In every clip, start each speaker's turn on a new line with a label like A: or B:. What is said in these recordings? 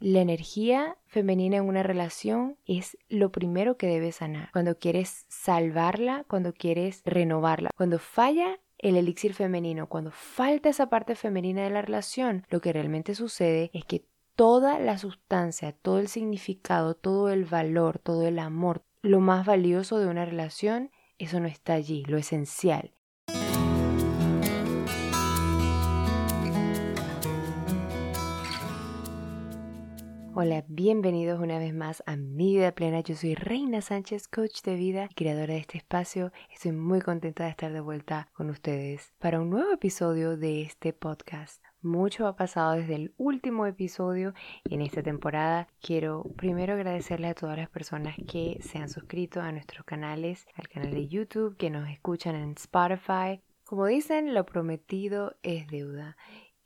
A: La energía femenina en una relación es lo primero que debes sanar. Cuando quieres salvarla, cuando quieres renovarla. Cuando falla el elixir femenino, cuando falta esa parte femenina de la relación, lo que realmente sucede es que toda la sustancia, todo el significado, todo el valor, todo el amor, lo más valioso de una relación, eso no está allí, lo esencial. Hola, bienvenidos una vez más a Mi Vida Plena. Yo soy Reina Sánchez, coach de vida, creadora de este espacio. Estoy muy contenta de estar de vuelta con ustedes para un nuevo episodio de este podcast. Mucho ha pasado desde el último episodio en esta temporada. Quiero primero agradecerle a todas las personas que se han suscrito a nuestros canales, al canal de YouTube, que nos escuchan en Spotify. Como dicen, lo prometido es deuda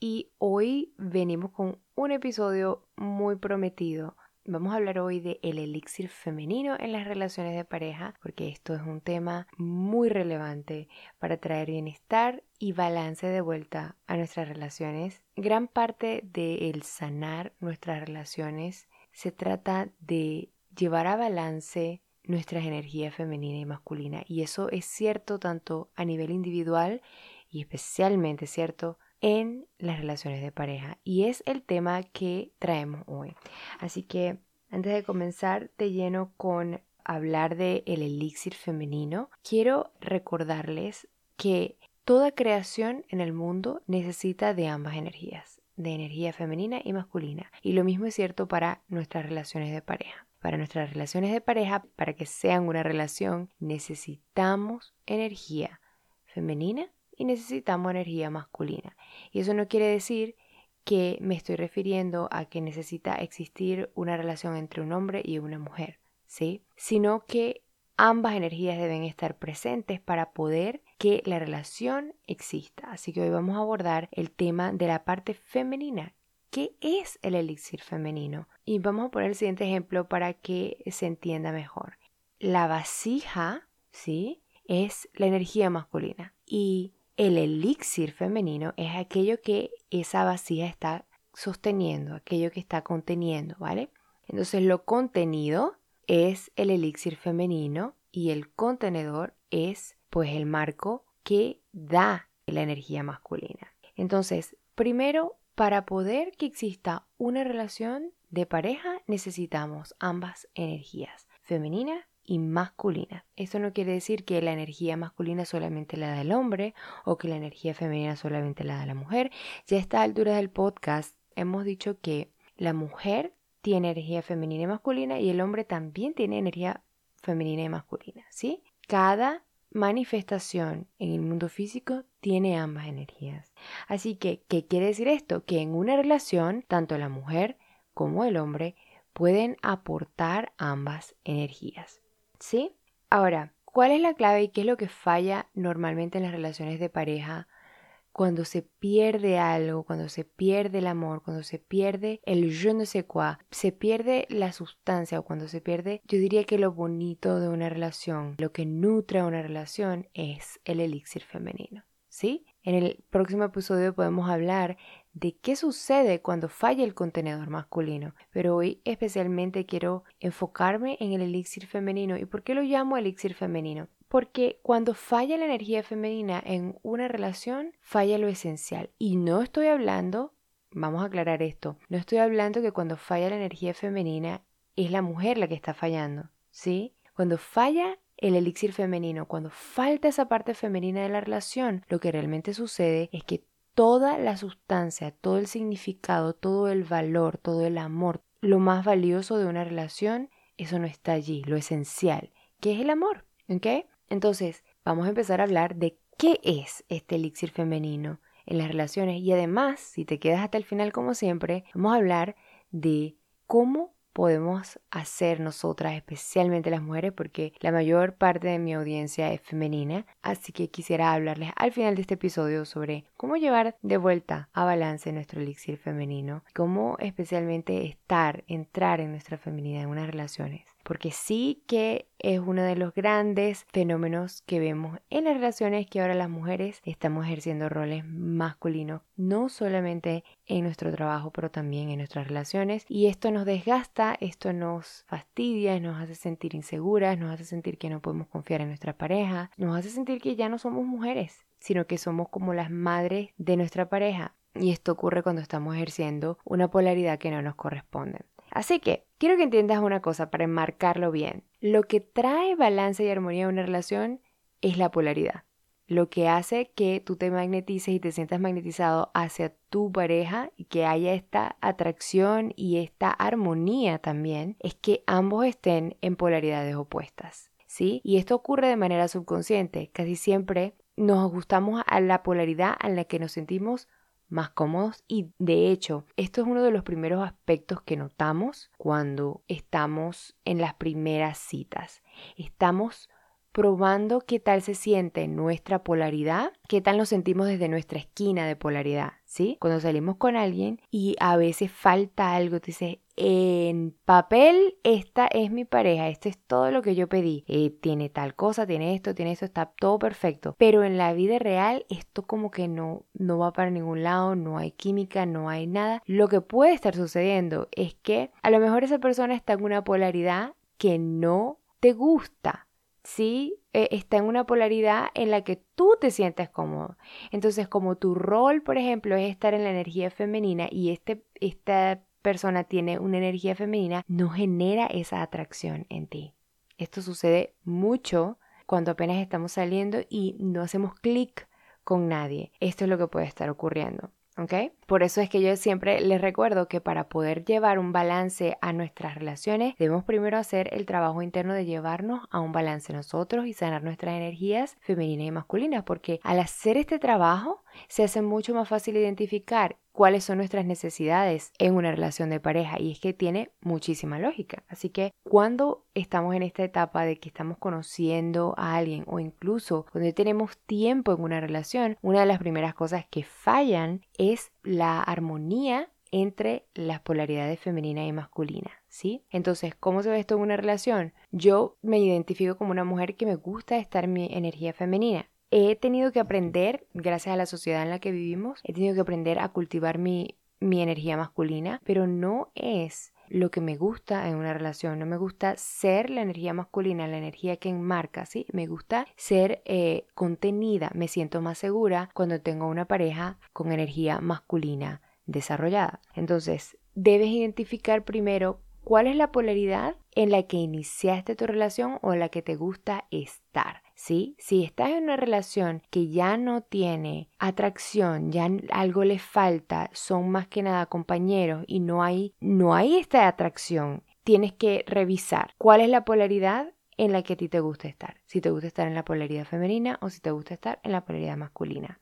A: y hoy venimos con un episodio muy prometido. Vamos a hablar hoy de el elixir femenino en las relaciones de pareja, porque esto es un tema muy relevante para traer bienestar y balance de vuelta a nuestras relaciones. Gran parte del sanar nuestras relaciones se trata de llevar a balance nuestras energías femenina y masculina. Y eso es cierto tanto a nivel individual y especialmente cierto en las relaciones de pareja y es el tema que traemos hoy. Así que antes de comenzar de lleno con hablar de el elixir femenino, quiero recordarles que toda creación en el mundo necesita de ambas energías, de energía femenina y masculina. Y lo mismo es cierto para nuestras relaciones de pareja. Para nuestras relaciones de pareja, para que sean una relación, necesitamos energía femenina y necesitamos energía masculina. Y eso no quiere decir que me estoy refiriendo a que necesita existir una relación entre un hombre y una mujer, ¿sí? Sino que ambas energías deben estar presentes para poder que la relación exista. Así que hoy vamos a abordar el tema de la parte femenina. ¿Qué es el elixir femenino? Y vamos a poner el siguiente ejemplo para que se entienda mejor. La vasija, ¿sí? Es la energía masculina y el elixir femenino es aquello que esa vasija está sosteniendo, aquello que está conteniendo, ¿vale? Entonces lo contenido es el elixir femenino y el contenedor es pues el marco que da la energía masculina. Entonces, primero, para poder que exista una relación de pareja necesitamos ambas energías, femenina y masculina. Esto no quiere decir que la energía masculina solamente la da el hombre o que la energía femenina solamente la da la mujer. Ya a esta altura del podcast hemos dicho que la mujer tiene energía femenina y masculina y el hombre también tiene energía femenina y masculina, ¿sí? Cada manifestación en el mundo físico tiene ambas energías. Así que, ¿qué quiere decir esto? Que en una relación, tanto la mujer como el hombre pueden aportar ambas energías. ¿Sí? Ahora, ¿cuál es la clave y qué es lo que falla normalmente en las relaciones de pareja cuando se pierde algo, cuando se pierde el amor, cuando se pierde el je ne sais quoi, se pierde la sustancia o cuando se pierde, yo diría que lo bonito de una relación, lo que nutre una relación es el elixir femenino, ¿sí? En el próximo episodio podemos hablar de qué sucede cuando falla el contenedor masculino, pero hoy especialmente quiero enfocarme en el elixir femenino. ¿Y por qué lo llamo elixir femenino? Porque cuando falla la energía femenina en una relación, falla lo esencial. Y no estoy hablando, vamos a aclarar esto, no estoy hablando que cuando falla la energía femenina es la mujer la que está fallando, ¿sí? Cuando falla el elixir femenino, cuando falta esa parte femenina de la relación, lo que realmente sucede es que toda la sustancia, todo el significado, todo el valor, todo el amor, lo más valioso de una relación, eso no está allí, lo esencial, que es el amor. ¿Ok? Entonces, vamos a empezar a hablar de qué es este elixir femenino en las relaciones y además, si te quedas hasta el final como siempre, vamos a hablar de cómo podemos hacer nosotras, especialmente las mujeres, porque la mayor parte de mi audiencia es femenina, así que quisiera hablarles al final de este episodio sobre cómo llevar de vuelta a balance nuestro elixir femenino, cómo especialmente estar, entrar en nuestra feminidad en unas relaciones. Porque sí que es uno de los grandes fenómenos que vemos en las relaciones que ahora las mujeres estamos ejerciendo roles masculinos, no solamente en nuestro trabajo, pero también en nuestras relaciones. Y esto nos desgasta, esto nos fastidia, nos hace sentir inseguras, nos hace sentir que no podemos confiar en nuestra pareja, nos hace sentir que ya no somos mujeres, sino que somos como las madres de nuestra pareja. Y esto ocurre cuando estamos ejerciendo una polaridad que no nos corresponde. Así que quiero que entiendas una cosa para enmarcarlo bien. Lo que trae balance y armonía a una relación es la polaridad. Lo que hace que tú te magnetices y te sientas magnetizado hacia tu pareja y que haya esta atracción y esta armonía también es que ambos estén en polaridades opuestas. ¿Sí? Y esto ocurre de manera subconsciente. Casi siempre nos gustamos a la polaridad en la que nos sentimos más cómodos y de hecho esto es uno de los primeros aspectos que notamos cuando estamos en las primeras citas. Estamos probando qué tal se siente nuestra polaridad, qué tal nos sentimos desde nuestra esquina de polaridad, ¿sí? Cuando salimos con alguien y a veces falta algo, te dices, en papel esta es mi pareja, esto es todo lo que yo pedí, eh, tiene tal cosa, tiene esto, tiene esto, está todo perfecto, pero en la vida real esto como que no, no va para ningún lado, no hay química, no hay nada. Lo que puede estar sucediendo es que a lo mejor esa persona está en una polaridad que no te gusta, ¿sí? E, está en una polaridad en la que tú te sientes cómodo. Entonces, como tu rol, por ejemplo, es estar en la energía femenina y este, esta persona tiene una energía femenina, no genera esa atracción en ti. Esto sucede mucho cuando apenas estamos saliendo y no hacemos clic con nadie. Esto es lo que puede estar ocurriendo. ¿ok? Por eso es que yo siempre les recuerdo que para poder llevar un balance a nuestras relaciones, debemos primero hacer el trabajo interno de llevarnos a un balance nosotros y sanar nuestras energías femeninas y masculinas, porque al hacer este trabajo se hace mucho más fácil identificar cuáles son nuestras necesidades en una relación de pareja y es que tiene muchísima lógica. Así que cuando estamos en esta etapa de que estamos conociendo a alguien o incluso cuando tenemos tiempo en una relación, una de las primeras cosas que fallan es la armonía entre las polaridades femenina y masculina, ¿sí? Entonces, ¿cómo se ve esto en una relación? Yo me identifico como una mujer que me gusta estar en mi energía femenina he tenido que aprender, gracias a la sociedad en la que vivimos, he tenido que aprender a cultivar mi, mi energía masculina, pero no es lo que me gusta en una relación. No me gusta ser la energía masculina, la energía que enmarca, ¿sí? Me gusta ser eh, contenida. Me siento más segura cuando tengo una pareja con energía masculina desarrollada. Entonces, debes identificar primero cuál es la polaridad en la que iniciaste tu relación o en la que te gusta estar. ¿Sí? Si estás en una relación que ya no tiene atracción, ya algo le falta, son más que nada compañeros y no hay, no hay esta atracción, tienes que revisar cuál es la polaridad en la que a ti te gusta estar. Si te gusta estar en la polaridad femenina o si te gusta estar en la polaridad masculina.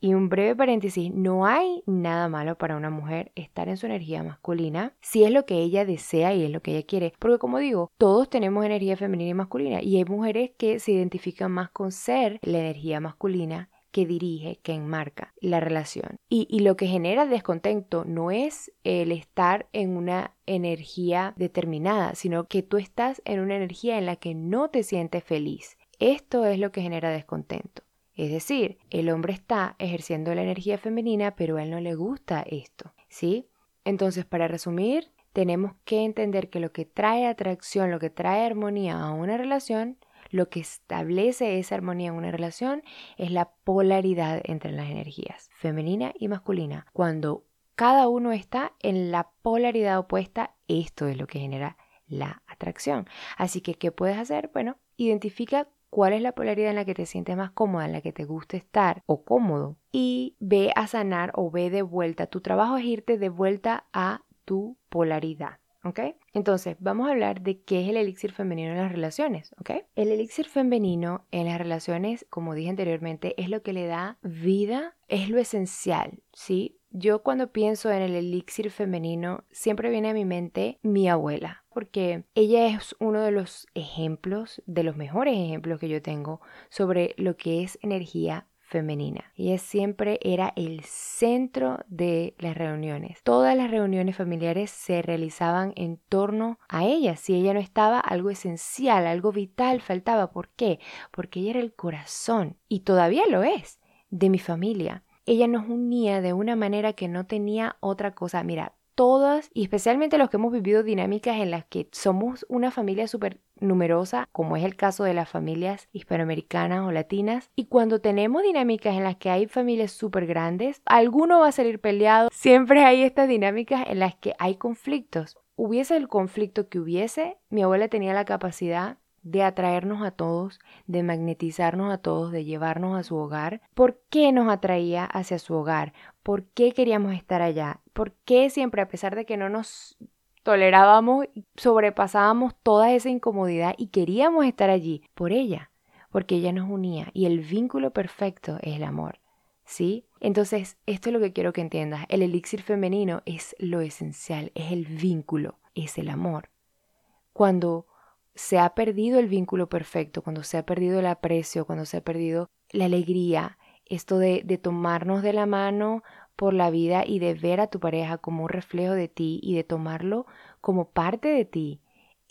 A: Y un breve paréntesis, no hay nada malo para una mujer estar en su energía masculina si es lo que ella desea y es lo que ella quiere. Porque como digo, todos tenemos energía femenina y masculina y hay mujeres que se identifican más con ser la energía masculina que dirige, que enmarca la relación. Y, y, lo que genera descontento no es el estar en una energía determinada, sino que tú estás en una energía en la que no te sientes feliz. Esto es lo que genera descontento. Es decir, el hombre está ejerciendo la energía femenina, pero a él no le gusta esto, ¿sí? Entonces, para resumir, tenemos que entender que lo que trae atracción, lo que trae armonía a una relación, lo que establece esa armonía en una relación es la polaridad entre las energías, femenina y masculina. Cuando cada uno está en la polaridad opuesta, esto es lo que genera la atracción. Así que, ¿qué puedes hacer? Bueno, identifica cuál es la polaridad en la que te sientes más cómoda, en la que te gusta estar o cómodo y ve a sanar o ve de vuelta. Tu trabajo es irte de vuelta a tu polaridad. ¿Ok? Entonces, vamos a hablar de qué es el elixir femenino en las relaciones, ¿ok? El elixir femenino en las relaciones, como dije anteriormente, es lo que le da vida, es lo esencial, ¿sí? Yo cuando pienso en el elixir femenino, siempre viene a mi mente mi abuela, porque ella es uno de los ejemplos, de los mejores ejemplos que yo tengo sobre lo que es energía femenina. Ella siempre era el centro de las reuniones. Todas las reuniones familiares se realizaban en torno a ella. Si ella no estaba, algo esencial, algo vital faltaba. ¿Por qué? Porque ella era el corazón y todavía lo es de mi familia. Ella nos unía de una manera que no tenía otra cosa. Mira, todas, y especialmente los que hemos vivido dinámicas en las que somos una familia súper numerosa, como es el caso de las familias hispanoamericanas o latinas, y cuando tenemos dinámicas en las que hay familias súper grandes, alguno va a salir peleado, siempre hay estas dinámicas en las que hay conflictos. Hubiese el conflicto que hubiese, mi abuela tenía la capacidad de atraernos a todos, de magnetizarnos a todos, de llevarnos a su hogar. ¿Por qué nos atraía hacia su hogar? ¿Por qué queríamos estar allá? ¿Por qué siempre, a pesar de que no nos tolerábamos, sobrepasábamos toda esa incomodidad y queríamos estar allí? Por ella, porque ella nos unía y el vínculo perfecto es el amor. ¿Sí? Entonces, esto es lo que quiero que entiendas. El elixir femenino es lo esencial, es el vínculo, es el amor. Cuando se ha perdido el vínculo perfecto, cuando se ha perdido el aprecio, cuando se ha perdido la alegría, esto de, de tomarnos de la mano por la vida y de ver a tu pareja como un reflejo de ti y de tomarlo como parte de ti.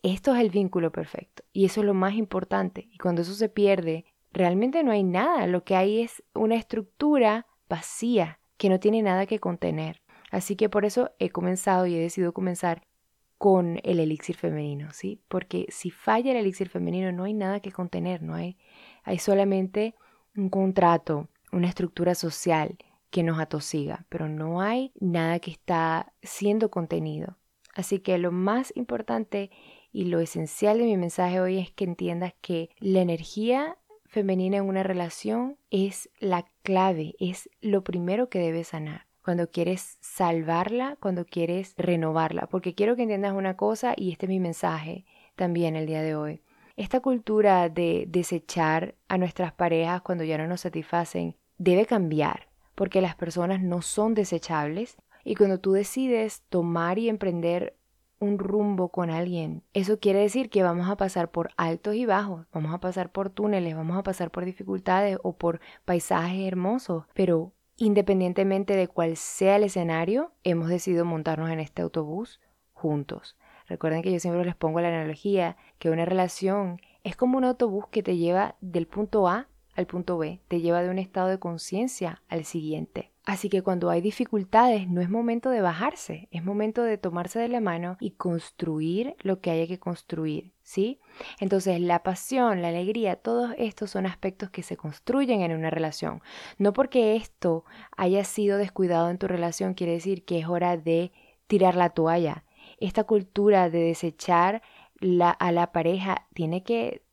A: Esto es el vínculo perfecto y eso es lo más importante. Y cuando eso se pierde, realmente no hay nada. Lo que hay es una estructura vacía que no tiene nada que contener. Así que por eso he comenzado y he decidido comenzar con el elixir femenino, ¿sí? Porque si falla el elixir femenino no hay nada que contener, no hay, hay solamente un contrato, una estructura social que nos atosiga, pero no hay nada que está siendo contenido. Así que lo más importante y lo esencial de mi mensaje hoy es que entiendas que la energía femenina en una relación es la clave, es lo primero que debes sanar cuando quieres salvarla, cuando quieres renovarla. Porque quiero que entiendas una cosa y este es mi mensaje también el día de hoy. Esta cultura de desechar a nuestras parejas cuando ya no nos satisfacen debe cambiar, porque las personas no son desechables y cuando tú decides tomar y emprender un rumbo con alguien, eso quiere decir que vamos a pasar por altos y bajos, vamos a pasar por túneles, vamos a pasar por dificultades o por paisajes hermosos, pero Independientemente de cuál sea el escenario, hemos decidido montarnos en este autobús juntos. Recuerden que yo siempre les pongo la analogía que una relación es como un autobús que te lleva del punto A al punto B, te lleva de un estado de conciencia al siguiente. Así que cuando hay dificultades no es momento de bajarse, es momento de tomarse de la mano y construir lo que haya que construir, ¿sí? Entonces la pasión, la alegría, todos estos son aspectos que se construyen en una relación. No porque esto haya sido descuidado en tu relación quiere decir que es hora de tirar la toalla. Esta cultura de desechar a la pareja tiene que,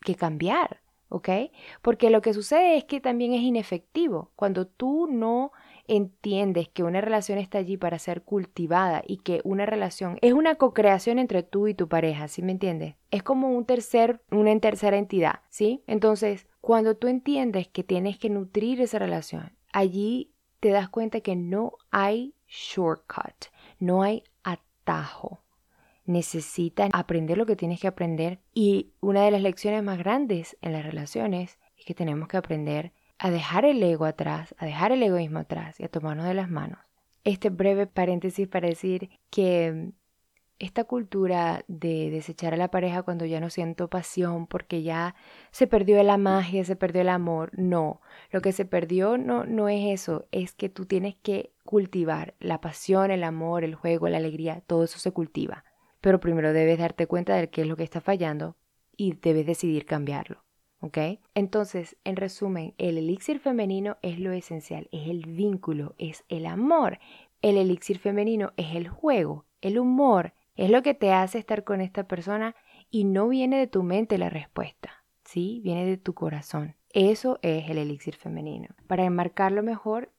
A: que cambiar. ¿Ok? Porque lo que sucede es que también es inefectivo. Cuando tú no entiendes que una relación está allí para ser cultivada y que una relación es una co-creación entre tú y tu pareja, ¿sí me entiendes? Es como un tercer, una tercera entidad, ¿sí? Entonces, cuando tú entiendes que tienes que nutrir esa relación, allí te das cuenta que no hay shortcut, no hay atajo necesitas aprender lo que tienes que aprender. Y una de las lecciones más grandes en las relaciones es que tenemos que aprender a dejar el ego atrás, a dejar el egoísmo atrás y a tomarnos de las manos. Este breve paréntesis para decir que esta cultura de desechar a la pareja cuando ya no siento pasión porque ya se perdió la magia, se perdió el amor, no, lo que se perdió no, no es eso, es que tú tienes que cultivar la pasión, el amor, el juego, la alegría, todo eso se cultiva pero primero debes darte cuenta de qué es lo que está fallando y debes decidir cambiarlo. ¿Ok? Entonces, en resumen, el elixir femenino es lo esencial, es el vínculo, es el amor. El elixir femenino es el juego, el humor, es lo que te hace estar con esta persona y no viene de tu mente la respuesta, ¿sí? Viene de tu corazón. Eso es el elixir femenino. Para enmarcarlo mejor,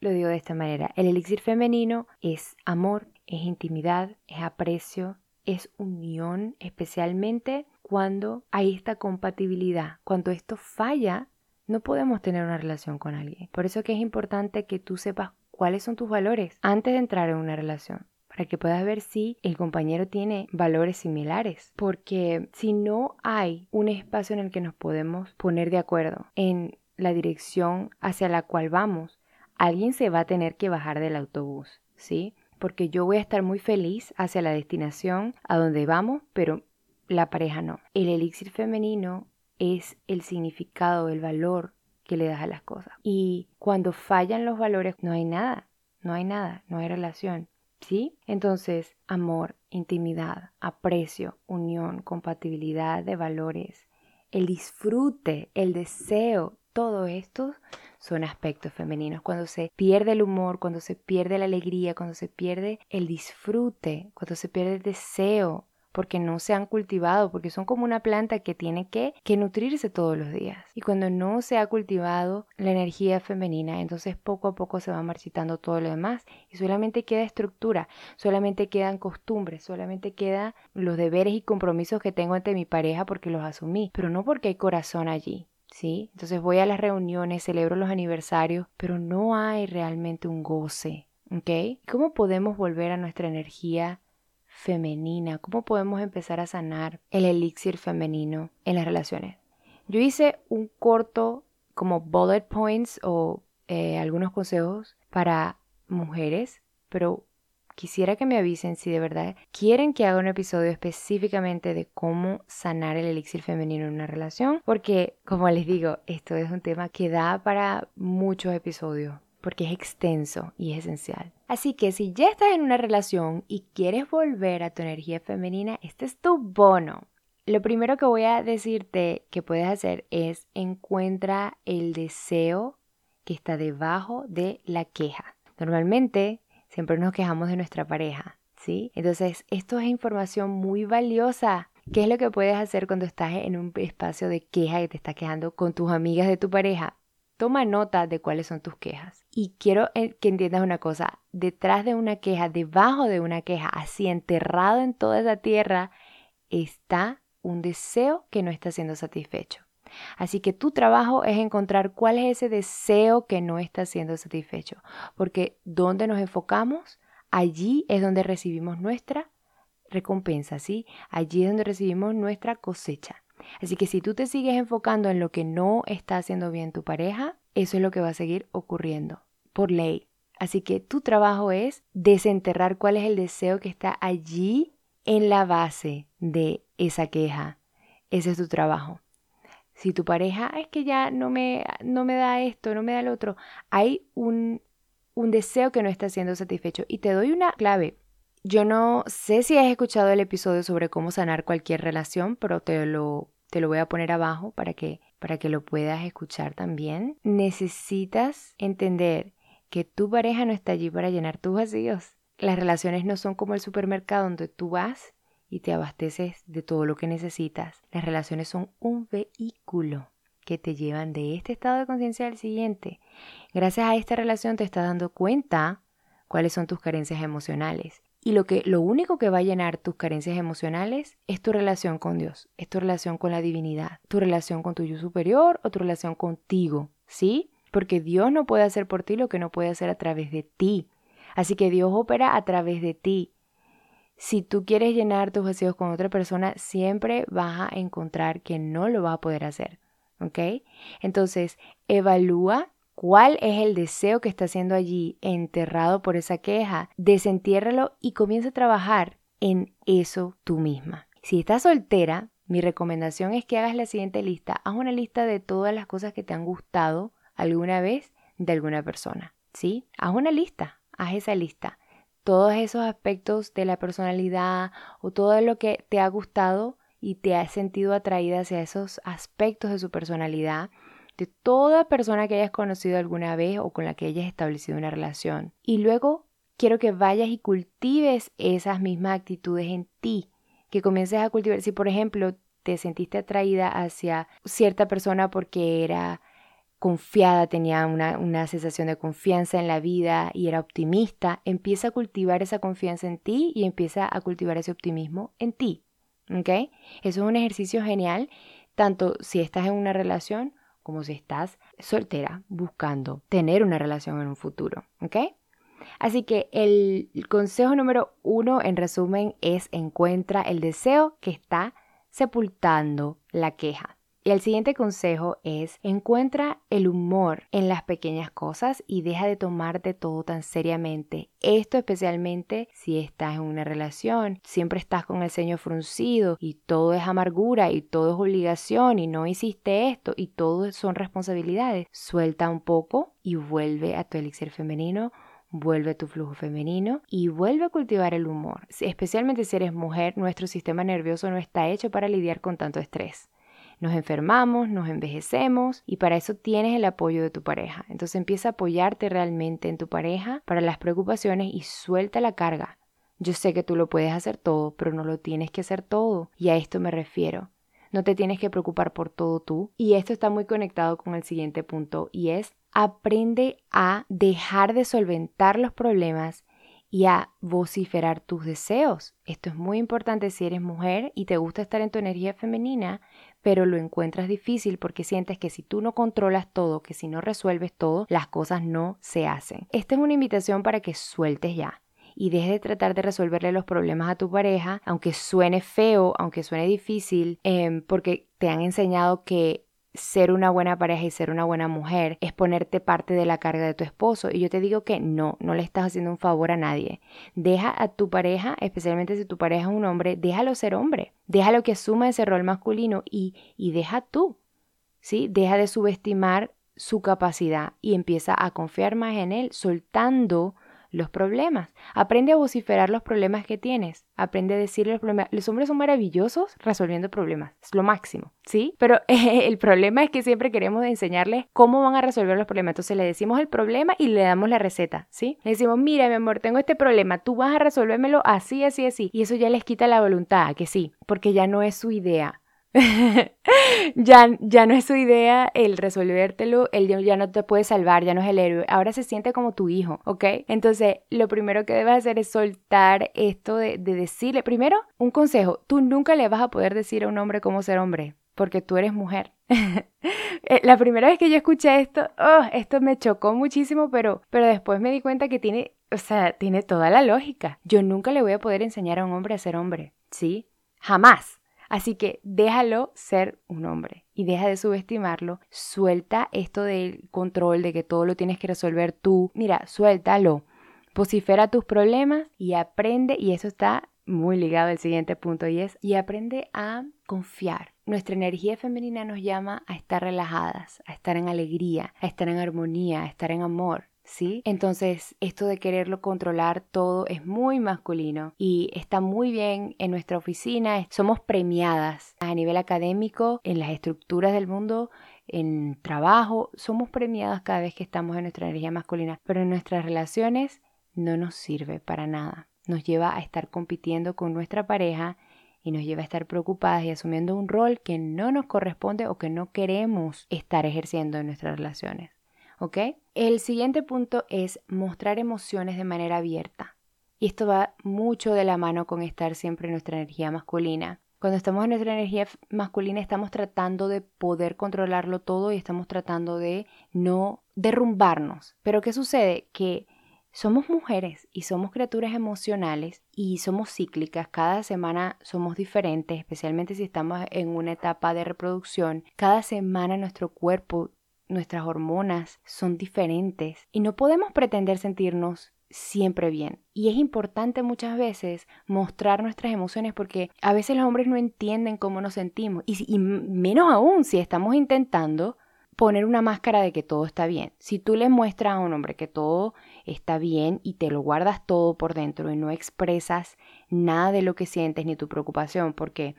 A: lo digo de esta manera. El elixir femenino es amor, es intimidad, es aprecio, es unión, especialmente cuando hay esta compatibilidad. Cuando esto falla, no podemos tener una relación con alguien. Por eso que es importante que tú sepas cuáles son tus valores antes de entrar en una relación para que puedas ver si el compañero tiene valores similares. Porque si no hay un espacio en el que nos podemos poner de acuerdo en la dirección hacia la cual vamos, alguien se va a tener que bajar del autobús, ¿sí? Porque yo voy a estar muy feliz hacia la destinación a donde vamos, pero la pareja no. El elixir femenino es el significado, el valor que le das a las cosas. Y cuando fallan los valores, no hay nada, no hay nada, no hay relación. ¿Sí? Entonces, amor, intimidad, aprecio, unión, compatibilidad de valores, el disfrute, el deseo, todo esto son aspectos femeninos. Cuando se pierde el humor, cuando se pierde la alegría, cuando se pierde el disfrute, cuando se pierde el deseo, porque no se han cultivado, porque son como una planta que tiene que, que nutrirse todos los días. Y cuando no se ha cultivado la energía femenina, entonces poco a poco se va marchitando todo lo demás y solamente queda estructura, solamente quedan costumbres, solamente quedan los deberes y compromisos que tengo ante mi pareja porque los asumí, pero no porque hay corazón allí. ¿Sí? Entonces voy a las reuniones, celebro los aniversarios, pero no hay realmente un goce, ¿ok? ¿Cómo podemos volver a nuestra energía femenina, cómo podemos empezar a sanar el elixir femenino en las relaciones. Yo hice un corto como bullet points o eh, algunos consejos para mujeres, pero quisiera que me avisen si de verdad quieren que haga un episodio específicamente de cómo sanar el elixir femenino en una relación, porque como les digo, esto es un tema que da para muchos episodios porque es extenso y es esencial. Así que si ya estás en una relación y quieres volver a tu energía femenina, este es tu bono. Lo primero que voy a decirte que puedes hacer es encuentra el deseo que está debajo de la queja. Normalmente siempre nos quejamos de nuestra pareja, ¿sí? Entonces, esto es información muy valiosa. ¿Qué es lo que puedes hacer cuando estás en un espacio de queja y te estás quejando con tus amigas de tu pareja? Toma nota de cuáles son tus quejas. Y quiero eh, que entiendas una cosa, detrás de una queja, debajo de una queja, así enterrado en toda esa tierra, está un deseo que no está siendo satisfecho. Así que tu trabajo es encontrar cuál es ese deseo que no está siendo satisfecho. Porque donde nos enfocamos, allí es donde recibimos nuestra recompensa, ¿sí? Allí es donde recibimos nuestra cosecha. Así que si tú te sigues enfocando en lo que no está haciendo bien tu pareja, eso es lo que va a seguir ocurriendo por ley. Así que tu trabajo es desenterrar cuál es el deseo que está allí en la base de esa queja. Ese es tu trabajo. Si tu pareja es que ya no me, no me da esto, no me da lo otro, hay un, un deseo que no está siendo satisfecho. Y te doy una clave. Yo no sé si has escuchado el episodio sobre cómo sanar cualquier relación, pero te lo, te lo voy a poner abajo para que, para que lo puedas escuchar también. Necesitas entender que tu pareja no está allí para llenar tus vacíos. Las relaciones no son como el supermercado donde tú vas y te abasteces de todo lo que necesitas. Las relaciones son un vehículo que te llevan de este estado de conciencia al siguiente. Gracias a esta relación te estás dando cuenta cuáles son tus carencias emocionales y lo, que, lo único que va a llenar tus carencias emocionales es tu relación con Dios, es tu relación con la divinidad, tu relación con tu yo superior o tu relación contigo, ¿sí? Porque Dios no puede hacer por ti lo que no puede hacer a través de ti. Así que Dios opera a través de ti. Si tú quieres llenar tus vacíos con otra persona, siempre vas a encontrar que no lo vas a poder hacer. ¿Ok? Entonces, evalúa cuál es el deseo que está haciendo allí enterrado por esa queja, desentiérralo y comienza a trabajar en eso tú misma. Si estás soltera, mi recomendación es que hagas la siguiente lista. Haz una lista de todas las cosas que te han gustado alguna vez de alguna persona. ¿Sí? Haz una lista, haz esa lista. Todos esos aspectos de la personalidad o todo lo que te ha gustado y te has sentido atraída hacia esos aspectos de su personalidad, de toda persona que hayas conocido alguna vez o con la que hayas establecido una relación. Y luego quiero que vayas y cultives esas mismas actitudes en ti, que comiences a cultivar. Si por ejemplo te sentiste atraída hacia cierta persona porque era confiada, tenía una, una, sensación de confianza en la vida y era optimista, empieza a cultivar esa confianza en ti y empieza a cultivar ese optimismo en ti. ¿Ok? Eso es un ejercicio genial, tanto si estás en una relación como si estás soltera buscando tener una relación en un futuro, ¿ok? Así que el consejo número uno, en resumen, es encuentra el deseo que está sepultando la queja. Y el siguiente consejo es encuentra el humor en las pequeñas cosas y deja de tomarte todo tan seriamente. Esto especialmente si estás en una relación, siempre estás con el ceño fruncido y todo es amargura y todo es obligación y no hiciste esto y todo son responsabilidades. Suelta un poco y vuelve a tu elixir femenino vuelve tu flujo femenino y vuelve a cultivar el humor. Especialmente si eres mujer, nuestro sistema nervioso no está hecho para lidiar con tanto estrés. Nos enfermamos, nos envejecemos y para eso tienes el apoyo de tu pareja. Entonces empieza a apoyarte realmente en tu pareja para las preocupaciones y suelta la carga. Yo sé que tú lo puedes hacer todo, pero no lo tienes que hacer todo. Y a esto me refiero. No te tienes que preocupar por todo tú. Y esto está muy conectado con el siguiente punto y es aprende a dejar de solventar los problemas y a vociferar tus deseos. Esto es muy importante si eres mujer y te gusta estar en tu energía femenina, pero lo encuentras difícil porque sientes que si tú no controlas todo, que si no resuelves todo, las cosas no se hacen. Esta es una invitación para que sueltes ya y dejes de tratar de resolverle los problemas a tu pareja, aunque suene feo, aunque suene difícil, em, porque te han enseñado que ser una buena pareja y ser una buena mujer es ponerte parte de la carga de tu esposo. Y yo te digo que no, no le estás haciendo un favor a nadie. Deja a tu pareja, especialmente si tu pareja es un hombre, déjalo ser hombre. Déjalo que asuma ese rol masculino y, y deja tú. ¿Sí? Deja de subestimar su capacidad y empieza a confiar más en él, soltando los problemas. Aprende a vociferar los problemas que tienes. Aprende a decirle los problemas. Los hombres son maravillosos resolviendo problemas. Es lo máximo, ¿sí? Pero el problema es que siempre queremos enseñarles cómo van a resolver los problemas. Entonces le decimos el problema y le damos la receta, ¿sí? Le decimos, mira, mi amor, tengo este problema. Tú vas a resolvérmelo así, así, así. Y eso ya les quita la voluntad, que sí, porque ya no es su idea. ya, ya no es su idea el resolvértelo, él ya no te puede salvar, ya no es el héroe, ahora se siente como tu hijo, ¿ok? Entonces, lo primero que debes hacer es soltar esto de, decirle, primero, un consejo, tú nunca le vas a poder decir a un hombre cómo ser hombre, porque tú eres mujer. Eh, la primera vez que yo escuché esto, oh, esto me chocó muchísimo, pero, pero después me di cuenta que tiene, o sea, tiene toda la lógica. Yo nunca le voy a poder enseñar a un hombre a ser hombre, ¿sí? Jamás. Así que déjalo ser un hombre y deja de subestimarlo. Suelta esto del control, de que todo lo tienes que resolver tú. Mira, suéltalo. Vocifera tus problemas y aprende, y eso está muy ligado al siguiente punto, y es, y aprende a confiar. Nuestra energía femenina nos llama a estar relajadas, a estar en alegría, a estar en armonía, a estar en amor. ¿Sí? Entonces, esto de quererlo controlar todo es muy masculino y está muy bien en nuestra oficina. Somos premiadas a nivel académico, en las estructuras del mundo, en trabajo, somos premiadas cada vez que estamos en nuestra energía masculina, pero en nuestras relaciones no nos sirve para nada. Nos lleva a estar compitiendo con nuestra pareja y nos lleva a estar preocupadas y asumiendo un rol que no nos corresponde o que no queremos estar ejerciendo en nuestras relaciones. ¿Ok? El siguiente punto es mostrar emociones de manera abierta. Y esto va mucho de la mano con estar siempre en nuestra energía masculina. Cuando estamos en nuestra energía masculina estamos tratando de poder controlarlo todo y estamos tratando de no derrumbarnos. Pero ¿qué sucede? Que somos mujeres y somos criaturas emocionales y somos cíclicas, cada semana somos diferentes, especialmente si estamos en una etapa de reproducción. Cada semana nuestro cuerpo nuestras hormonas son diferentes y no podemos pretender sentirnos siempre bien. Y es importante muchas veces mostrar nuestras emociones porque a veces los hombres no entienden cómo nos sentimos y, menos aún si estamos intentando poner una máscara de que todo está bien. Si tú le muestras a un hombre que todo está bien y te lo guardas todo por dentro y no expresas nada de lo que sientes ni tu preocupación porque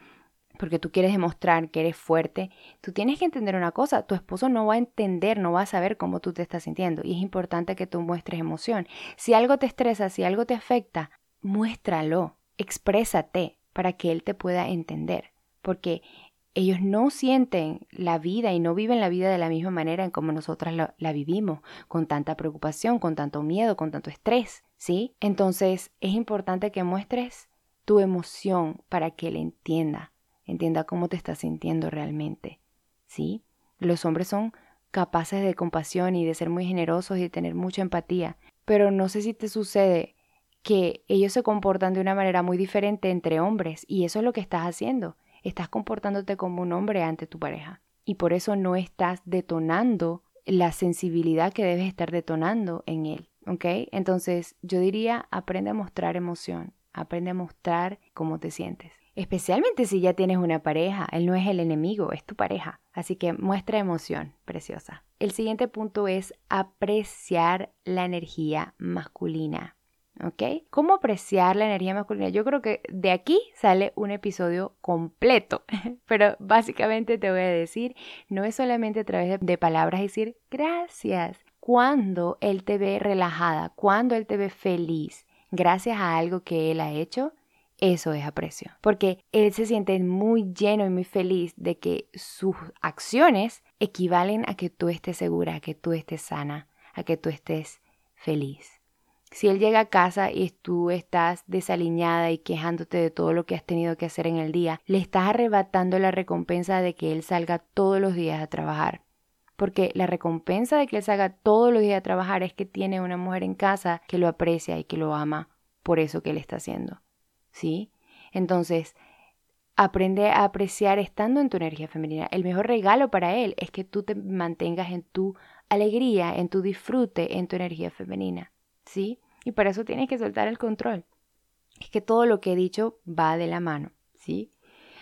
A: porque tú quieres demostrar que eres fuerte, tú tienes que entender una cosa, tu esposo no va a entender, no va a saber cómo tú te estás sintiendo y es importante que tú muestres emoción. Si algo te estresa, si algo te afecta, muéstralo, exprésate para que él te pueda entender, porque ellos no sienten la vida y no viven la vida de la misma manera en como nosotras la, la, vivimos, con tanta preocupación, con tanto miedo, con tanto estrés, ¿sí? Entonces es importante que muestres tu emoción para que él entienda entienda cómo te estás sintiendo realmente. ¿Sí? Los hombres son capaces de compasión y de ser muy generosos y de tener mucha empatía, pero no sé si te sucede que ellos se comportan de una manera muy diferente entre hombres y eso es lo que estás haciendo. Estás comportándote como un hombre ante tu pareja y por eso no estás detonando la sensibilidad que debes estar detonando en él. ¿Ok? Entonces yo diría, aprende a mostrar emoción, aprende a mostrar cómo te sientes. Especialmente si ya tienes una pareja, él no es el enemigo, es tu pareja. Así que muestra emoción, preciosa. El siguiente punto es apreciar la energía masculina. ¿Ok? ¿Cómo apreciar la energía masculina? Yo creo que de aquí sale un episodio completo, pero básicamente te voy a decir, no es solamente a través de, palabras decir gracias. Cuando él te ve relajada, cuando él te ve feliz, gracias a algo que él ha hecho, eso es aprecio. Porque él se siente muy lleno y muy feliz de que sus acciones equivalen a que tú estés segura, a que tú estés sana, a que tú estés feliz. Si él llega a casa y tú estás desaliñada y quejándote de todo lo que has tenido que hacer en el día, le estás arrebatando la recompensa de que él salga todos los días a trabajar. Porque la recompensa de que él salga todos los días a trabajar es que tiene una mujer en casa que lo aprecia y que lo ama por eso que él está haciendo. ¿Sí? Entonces, aprende a apreciar estando en tu energía femenina. El mejor regalo para él es que tú te mantengas en tu alegría, en tu disfrute, en tu energía femenina. ¿sí? Y para eso tienes que soltar el control. Es que todo lo que he dicho va de la mano, ¿sí?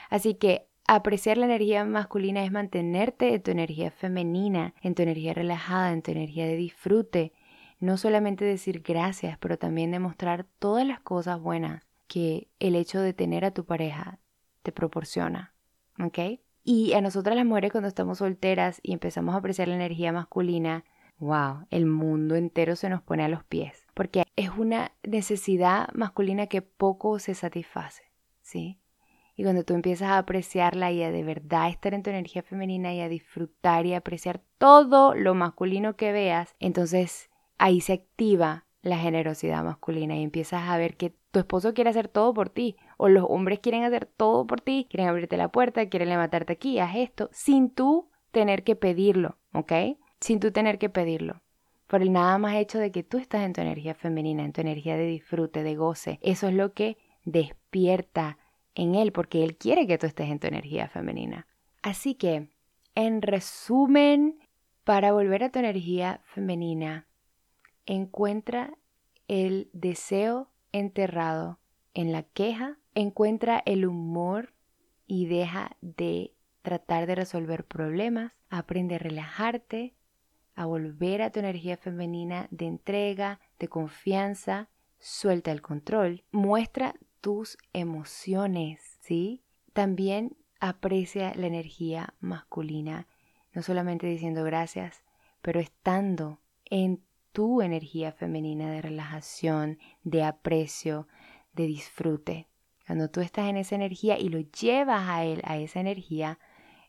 A: Así que apreciar la energía masculina es mantenerte en tu energía femenina, en tu energía relajada, en tu energía de disfrute. No solamente decir gracias, pero también demostrar todas las cosas buenas que el hecho de tener a tu pareja te proporciona. ¿Ok? Y a nosotras las mujeres cuando estamos solteras y empezamos a apreciar la energía masculina, wow, el mundo entero se nos pone a los pies, porque es una necesidad masculina que poco se satisface, ¿sí? Y cuando tú empiezas a apreciarla y a de verdad estar en tu energía femenina y a disfrutar y apreciar todo lo masculino que veas, entonces ahí se activa la generosidad masculina y empiezas a ver que tu esposo quiere hacer todo por ti o los hombres quieren hacer todo por ti, quieren abrirte la puerta, quieren levantarte aquí, haz esto, sin tú tener que pedirlo, ¿ok? sin tú tener que pedirlo. Por el nada más hecho de que tú estás en tu energía femenina, en tu energía de disfrute, de goce. Eso es lo que despierta en él, porque él quiere que tú estés en tu energía femenina. Así que, en resumen, para volver a tu energía femenina, encuentra el deseo enterrado en la queja, encuentra el humor y deja de tratar de resolver problemas, aprende a relajarte, a volver a tu energía femenina de entrega, de confianza, suelta el control, muestra tus emociones, ¿sí? También aprecia la energía masculina, no solamente diciendo gracias, pero estando en tu energía femenina de relajación, de aprecio, de disfrute. Cuando tú estás en esa energía y lo llevas a él, a esa energía,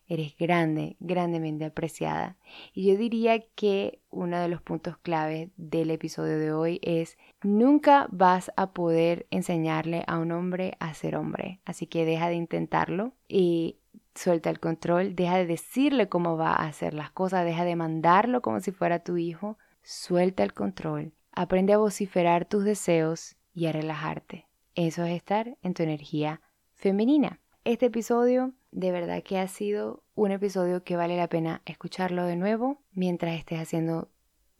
A: eres grande, grandemente apreciada. Y yo diría que uno de los puntos clave del episodio de hoy es nunca vas a poder enseñarle a un hombre a ser hombre. Así que deja de intentarlo y suelta el control, deja de decirle cómo va a hacer las cosas, deja de mandarlo como si fuera tu hijo, suelta el control, aprende a vociferar tus deseos y a relajarte. Eso es estar en tu energía femenina. Este episodio de verdad que ha sido un episodio que vale la pena escucharlo de nuevo mientras estés haciendo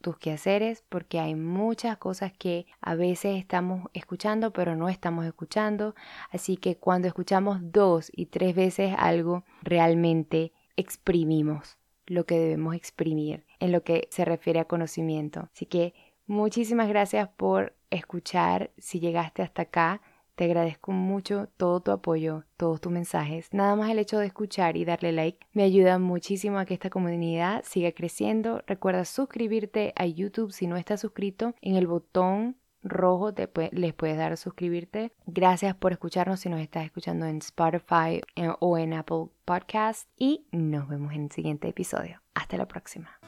A: tus quehaceres porque hay muchas cosas que a veces estamos escuchando pero no estamos escuchando así que cuando escuchamos dos y tres veces algo realmente exprimimos lo que debemos exprimir en lo que se refiere a conocimiento así que muchísimas gracias por escuchar si llegaste hasta acá te agradezco mucho todo tu apoyo, todos tus mensajes. Nada más el hecho de escuchar y darle like me ayuda muchísimo a que esta comunidad siga creciendo. Recuerda suscribirte a YouTube si no estás suscrito. En el botón rojo te les puedes dar a suscribirte. Gracias por escucharnos si nos estás escuchando en Spotify eh, o en Apple Podcast. Y nos vemos en el siguiente episodio. Hasta la próxima.